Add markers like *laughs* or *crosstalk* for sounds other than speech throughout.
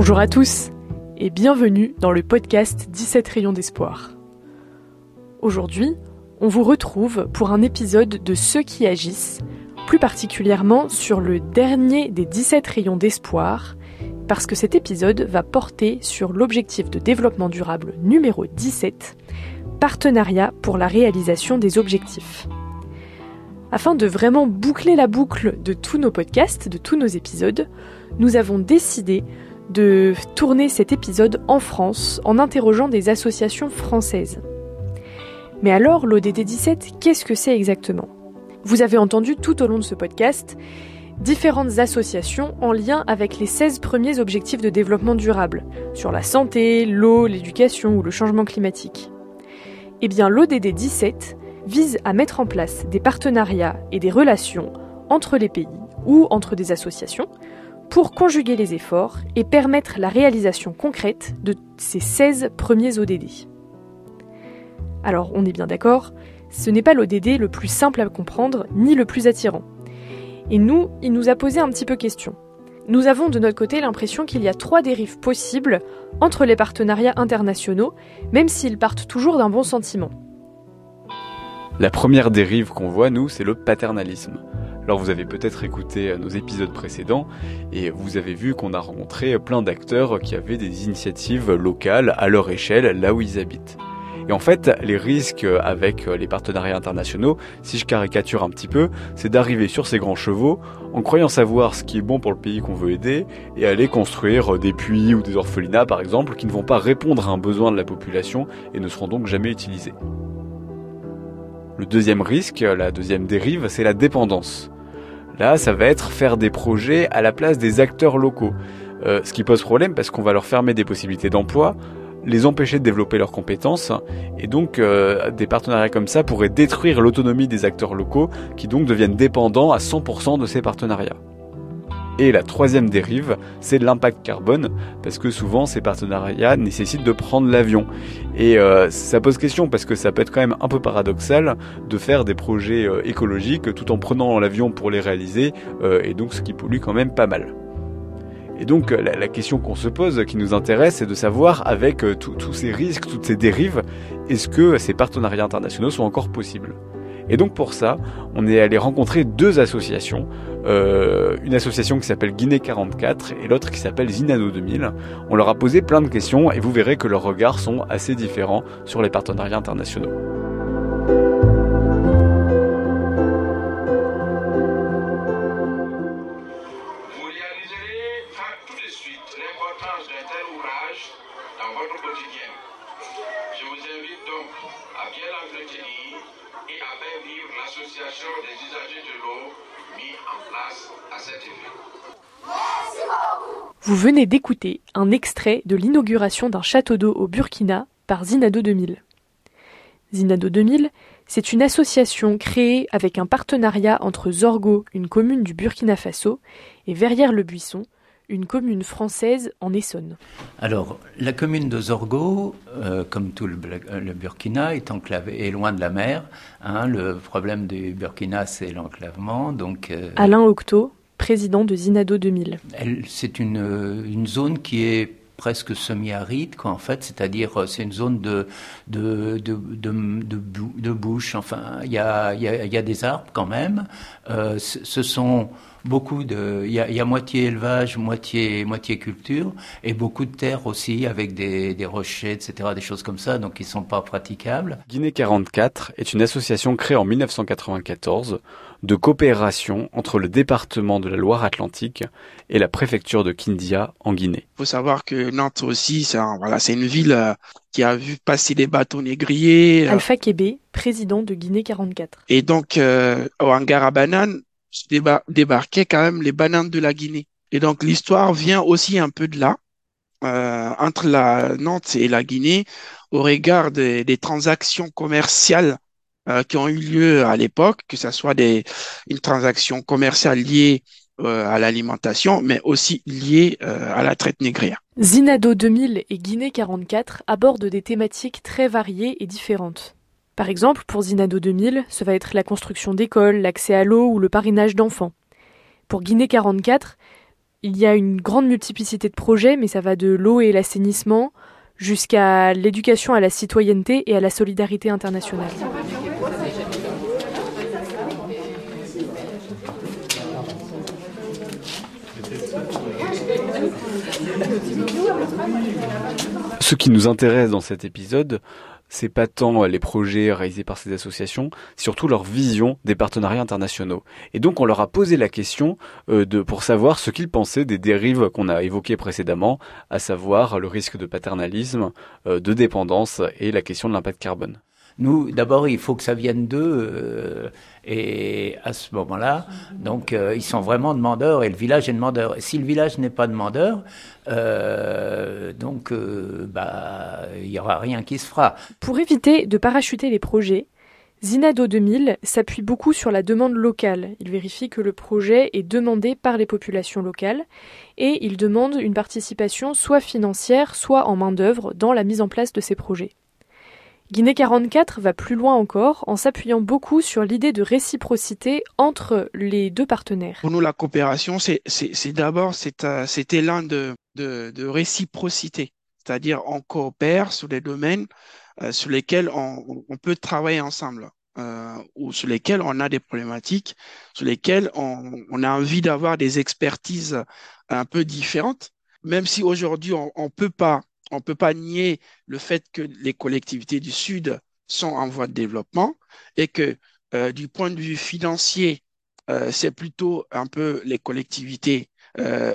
Bonjour à tous et bienvenue dans le podcast 17 rayons d'espoir. Aujourd'hui, on vous retrouve pour un épisode de Ceux qui agissent, plus particulièrement sur le dernier des 17 rayons d'espoir, parce que cet épisode va porter sur l'objectif de développement durable numéro 17, partenariat pour la réalisation des objectifs. Afin de vraiment boucler la boucle de tous nos podcasts, de tous nos épisodes, nous avons décidé de tourner cet épisode en France en interrogeant des associations françaises. Mais alors, l'ODD 17, qu'est-ce que c'est exactement? Vous avez entendu tout au long de ce podcast différentes associations en lien avec les 16 premiers objectifs de développement durable, sur la santé, l'eau, l'éducation ou le changement climatique. Eh bien, l'ODD 17 vise à mettre en place des partenariats et des relations entre les pays ou entre des associations pour conjuguer les efforts et permettre la réalisation concrète de ces 16 premiers ODD. Alors on est bien d'accord, ce n'est pas l'ODD le plus simple à comprendre ni le plus attirant. Et nous, il nous a posé un petit peu question. Nous avons de notre côté l'impression qu'il y a trois dérives possibles entre les partenariats internationaux, même s'ils partent toujours d'un bon sentiment. La première dérive qu'on voit, nous, c'est le paternalisme. Alors vous avez peut-être écouté nos épisodes précédents et vous avez vu qu'on a rencontré plein d'acteurs qui avaient des initiatives locales à leur échelle, là où ils habitent. Et en fait, les risques avec les partenariats internationaux, si je caricature un petit peu, c'est d'arriver sur ces grands chevaux en croyant savoir ce qui est bon pour le pays qu'on veut aider et aller construire des puits ou des orphelinats par exemple qui ne vont pas répondre à un besoin de la population et ne seront donc jamais utilisés. Le deuxième risque, la deuxième dérive, c'est la dépendance. Là, ça va être faire des projets à la place des acteurs locaux. Euh, ce qui pose problème parce qu'on va leur fermer des possibilités d'emploi, les empêcher de développer leurs compétences, et donc euh, des partenariats comme ça pourraient détruire l'autonomie des acteurs locaux qui donc deviennent dépendants à 100% de ces partenariats. Et la troisième dérive, c'est l'impact carbone, parce que souvent ces partenariats nécessitent de prendre l'avion. Et euh, ça pose question, parce que ça peut être quand même un peu paradoxal de faire des projets euh, écologiques tout en prenant l'avion pour les réaliser, euh, et donc ce qui pollue quand même pas mal. Et donc la, la question qu'on se pose, qui nous intéresse, c'est de savoir, avec tous ces risques, toutes ces dérives, est-ce que ces partenariats internationaux sont encore possibles? Et donc pour ça, on est allé rencontrer deux associations, euh, une association qui s'appelle Guinée 44 et l'autre qui s'appelle Zinano 2000. On leur a posé plein de questions et vous verrez que leurs regards sont assez différents sur les partenariats internationaux. Vous venez d'écouter un extrait de l'inauguration d'un château d'eau au Burkina par Zinado 2000. Zinado 2000, c'est une association créée avec un partenariat entre Zorgo, une commune du Burkina Faso, et Verrières-le-Buisson, une commune française en Essonne. Alors, la commune de Zorgo, euh, comme tout le, le, Burkina, est enclavé, est loin de la mer. Hein, le problème du Burkina, c'est l'enclavement. Donc, euh, Alain Octo, président de Zinado 2000. C'est une, une zone qui est presque semi-aride, quoi, en fait, c'est-à-dire c'est une zone de de de de, de, de bouche. Enfin, il y a il y a, y a des arbres quand même. Euh, ce sont beaucoup de, il y a, y a, moitié élevage, moitié moitié culture, et beaucoup de terres aussi avec des, des rochers, etc., des choses comme ça, donc qui sont pas praticables. Guinée 44 est une association créée en 1994 de coopération entre le département de la Loire-Atlantique et la préfecture de Kindia en Guinée. Il faut savoir que Nantes aussi, c'est un, voilà, c'est une ville euh, qui a vu passer des bateaux négriers. Euh, Alpha Kébé, président de Guinée 44. Et donc, euh, au hangar à bananes, débar débarquaient quand même les bananes de la Guinée. Et donc, l'histoire vient aussi un peu de là, euh, entre la Nantes et la Guinée, au regard des, des transactions commerciales euh, qui ont eu lieu à l'époque, que ce soit des, une transaction commerciale liée euh, à l'alimentation, mais aussi liée euh, à la traite négrière. Zinado 2000 et Guinée 44 abordent des thématiques très variées et différentes. Par exemple, pour Zinado 2000, ce va être la construction d'écoles, l'accès à l'eau ou le parrainage d'enfants. Pour Guinée 44, il y a une grande multiplicité de projets, mais ça va de l'eau et l'assainissement jusqu'à l'éducation à la citoyenneté et à la solidarité internationale. Ce qui nous intéresse dans cet épisode, c'est pas tant les projets réalisés par ces associations, surtout leur vision des partenariats internationaux. Et donc on leur a posé la question euh, de pour savoir ce qu'ils pensaient des dérives qu'on a évoquées précédemment, à savoir le risque de paternalisme, euh, de dépendance et la question de l'impact carbone. Nous, d'abord, il faut que ça vienne d'eux, euh, et à ce moment-là, donc euh, ils sont vraiment demandeurs, et le village est demandeur. si le village n'est pas demandeur, euh, donc bah il y aura rien qui se fera. Pour éviter de parachuter les projets, Zinado 2000 s'appuie beaucoup sur la demande locale. Il vérifie que le projet est demandé par les populations locales et il demande une participation soit financière, soit en main-d'œuvre dans la mise en place de ces projets. Guinée 44 va plus loin encore en s'appuyant beaucoup sur l'idée de réciprocité entre les deux partenaires. Pour nous, la coopération, c'est d'abord euh, cet élan de, de, réciprocité, c'est-à-dire on coopère sur des domaines euh, sur lesquels on, peut travailler ensemble. Euh, ou sur lesquels on a des problématiques, sur lesquels on, on a envie d'avoir des expertises un peu différentes, même si aujourd'hui on ne peut pas on ne peut pas nier le fait que les collectivités du Sud sont en voie de développement et que euh, du point de vue financier, euh, c'est plutôt un peu les collectivités euh,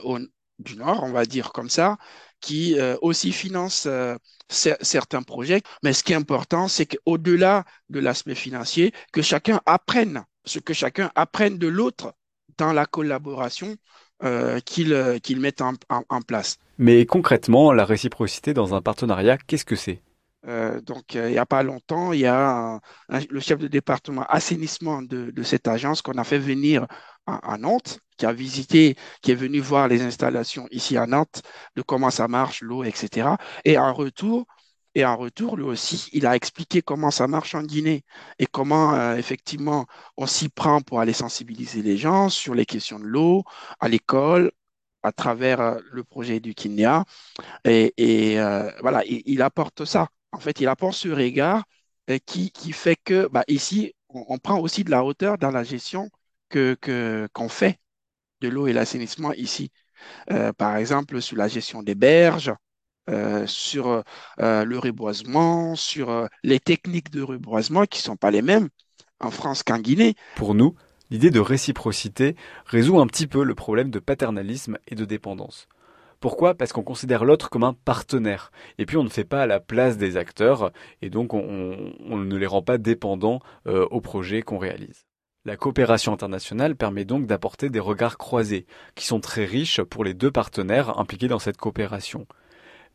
du Nord, on va dire comme ça, qui aussi financent certains projets. Mais ce qui est important, c'est qu'au-delà de l'aspect financier, que chacun apprenne, ce que chacun apprenne de l'autre dans la collaboration mettent en, en, place. Mais concrètement, la réciprocité dans un partenariat, qu'est-ce que c'est? Euh, donc, euh, il n'y a pas longtemps, il y a le chef de département assainissement de, cette agence qu'on a fait venir à, à, Nantes, qui a visité, qui est venu voir les installations ici à Nantes, de comment ça marche, l'eau, etc. Et en retour, et en retour, lui aussi, il a expliqué comment ça marche en Guinée et comment euh, effectivement on s'y prend pour aller sensibiliser les gens sur les questions de l'eau à l'école à travers euh, le projet du Kinya. Et, euh, voilà, il, apporte ça. En fait, il apporte ce regard qui, qui fait que bah, ici, on, prend aussi de la hauteur dans la gestion que qu'on fait de l'eau et l'assainissement ici. par exemple, sur la gestion des berges, euh, sur euh, le reboisement, sur euh, les techniques de reboisement qui ne sont pas les mêmes en France qu'en Guinée. Pour nous, l'idée de réciprocité résout un petit peu le problème de paternalisme et de dépendance. Pourquoi? Parce qu'on considère l'autre comme un partenaire. Et puis on ne fait pas à la place des acteurs, et donc on, ne les rend pas dépendants au projet qu'on réalise. La coopération internationale permet donc d'apporter des regards croisés, qui sont très riches pour les deux partenaires impliqués dans cette coopération.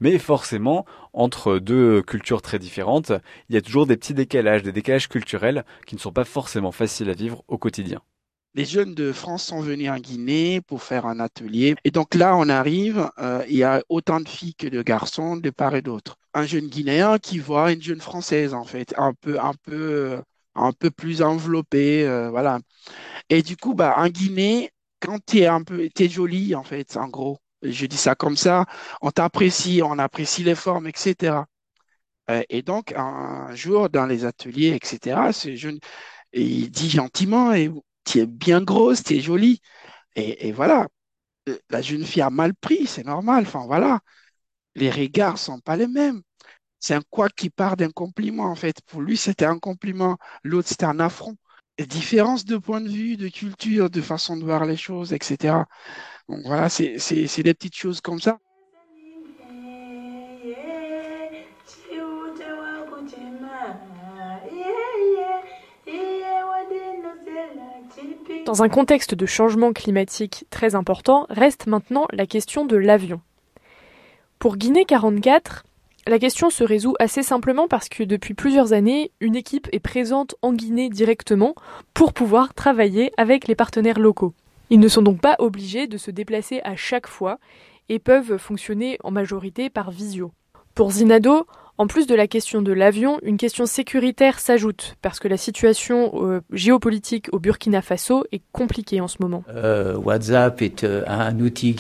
Mais forcément, entre deux cultures très différentes, il y a toujours des petits décalages, des décalages culturels qui ne sont pas forcément faciles à vivre au quotidien. Les jeunes de France sont venus en Guinée pour faire un atelier. Et donc là, on arrive, euh, il y a autant de filles que de garçons de part et d'autre. Un jeune Guinéen qui voit une jeune Française, en fait, un peu, un peu, un peu plus enveloppée, euh, voilà. Et du coup, bah, en Guinée, quand tu es un peu, es jolie, en fait, en gros je dis ça comme ça, on t'apprécie, on apprécie les formes, etc. Euh, et donc, un jour, dans les ateliers, etc., ce jeune, il dit gentiment, tu es bien grosse, tu es jolie. Et, voilà, euh, la jeune fille a mal pris, c'est normal. Enfin, voilà, les regards sont pas les mêmes. C'est un quoi qui part d'un compliment, en fait. Pour lui, c'était un compliment. L'autre, c'était un affront. Différence de point de vue, de culture, de façon de voir les choses, etc. Donc voilà, c'est des petites choses comme ça. Dans un contexte de changement climatique très important, reste maintenant la question de l'avion. Pour Guinée 44, la question se résout assez simplement parce que depuis plusieurs années, une équipe est présente en Guinée directement pour pouvoir travailler avec les partenaires locaux. Ils ne sont donc pas obligés de se déplacer à chaque fois et peuvent fonctionner en majorité par visio. Pour Zinado, En plus de la question de l'avion, une question sécuritaire s'ajoute, parce que la situation euh, géopolitique au Burkina Faso est compliquée en ce moment. Euh, WhatsApp est euh, un outil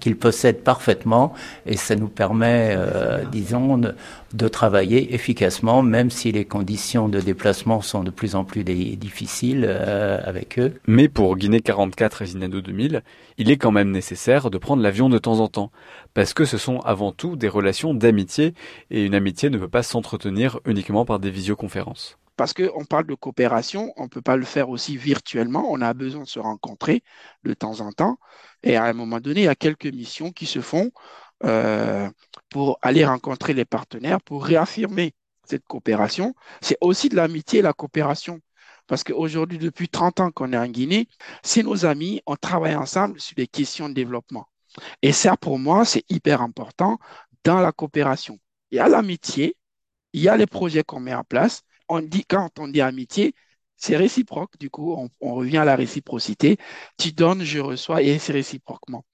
qu'il possède parfaitement et ça nous permet, euh, disons, de, de, travailler efficacement, même si les conditions de déplacement sont de plus en plus difficiles euh, avec eux. Mais pour Guinée 44 et Zinado 2000, il est quand même nécessaire de prendre l'avion de temps en temps, parce que ce sont avant tout des relations d'amitié, et une amitié ne peut pas s'entretenir uniquement par des visioconférences parce qu'on parle de coopération, on ne peut pas le faire aussi virtuellement, on a besoin de se rencontrer de temps en temps. Et à un moment donné, il y a quelques missions qui se font euh, pour aller rencontrer les partenaires, pour réaffirmer cette coopération. C'est aussi de l'amitié et la coopération. Parce qu'aujourd'hui, depuis 30 ans qu'on est en Guinée, c'est nos amis, on travaille ensemble sur des questions de développement. Et ça, pour moi, c'est hyper important dans la coopération. Il y a l'amitié, il y a les projets qu'on met en place, on dit, quand on dit amitié, c'est réciproque. Du coup, on, revient à la réciprocité. Tu donnes, je reçois, et c'est réciproquement.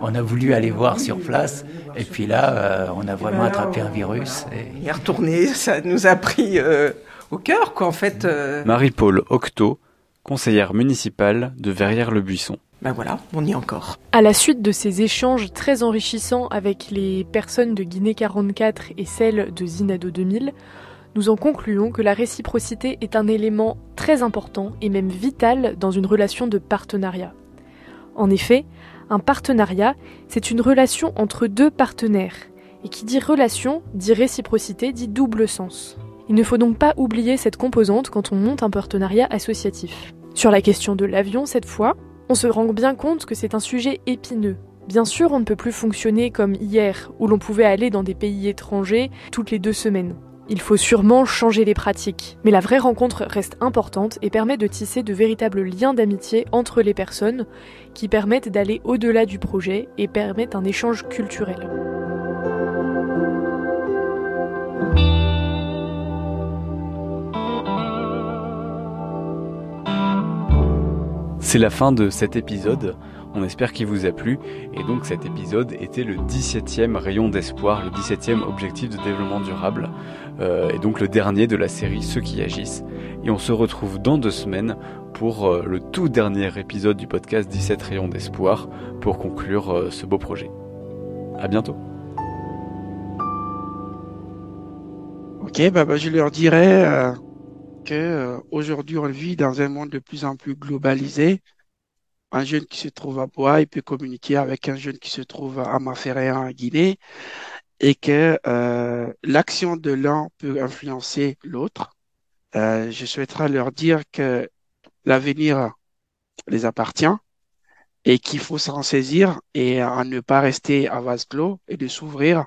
On a voulu aller voir sur place, et puis là, euh, on a vraiment attrapé un virus. Et... est retourné, *laughs* ça nous a pris euh, au cœur, quoi, en fait. Euh. Marie-Paul Octo, conseillère municipale de Verrières-le-Buisson. Ben voilà, on y est encore. À la suite de ces échanges très enrichissants avec les personnes de Guinée 44 et celles de Zinado 2000, nous en concluons que la réciprocité est un élément très important et même vital dans une relation de partenariat. En effet, un partenariat, c'est une relation entre deux partenaires, et qui dit relation, dit réciprocité, dit double sens. Il ne faut donc pas oublier cette composante quand on monte un partenariat associatif. Sur la question de l'avion, cette fois, on se rend bien compte que c'est un sujet épineux. Bien sûr, on ne peut plus fonctionner comme hier, où l'on pouvait aller dans des pays étrangers toutes les deux semaines. Il faut sûrement changer les pratiques, mais la vraie rencontre reste importante et permet de tisser de véritables liens d'amitié entre les personnes qui permettent d'aller au-delà du projet et permettent un échange culturel. C'est la fin de cet épisode. On espère qu'il vous a plu. Et donc cet épisode était le 17e rayon d'espoir, le 17e objectif de développement durable. Euh, et donc le dernier de la série Ceux qui agissent. Et on se retrouve dans deux semaines pour euh, le tout dernier épisode du podcast 17 rayons d'espoir pour conclure euh, ce beau projet. À bientôt. Ok, bah, bah je leur dirais que aujourd'hui on vit dans un monde de plus en plus globalisé un jeune qui se trouve à Bois, il peut communiquer avec un jeune qui se trouve à Maféréa en Guinée et que euh, l'action de l'un peut influencer l'autre. Euh, je souhaiterais leur dire que l'avenir les appartient et qu'il faut s'en saisir et à ne pas rester à vase clos et de s'ouvrir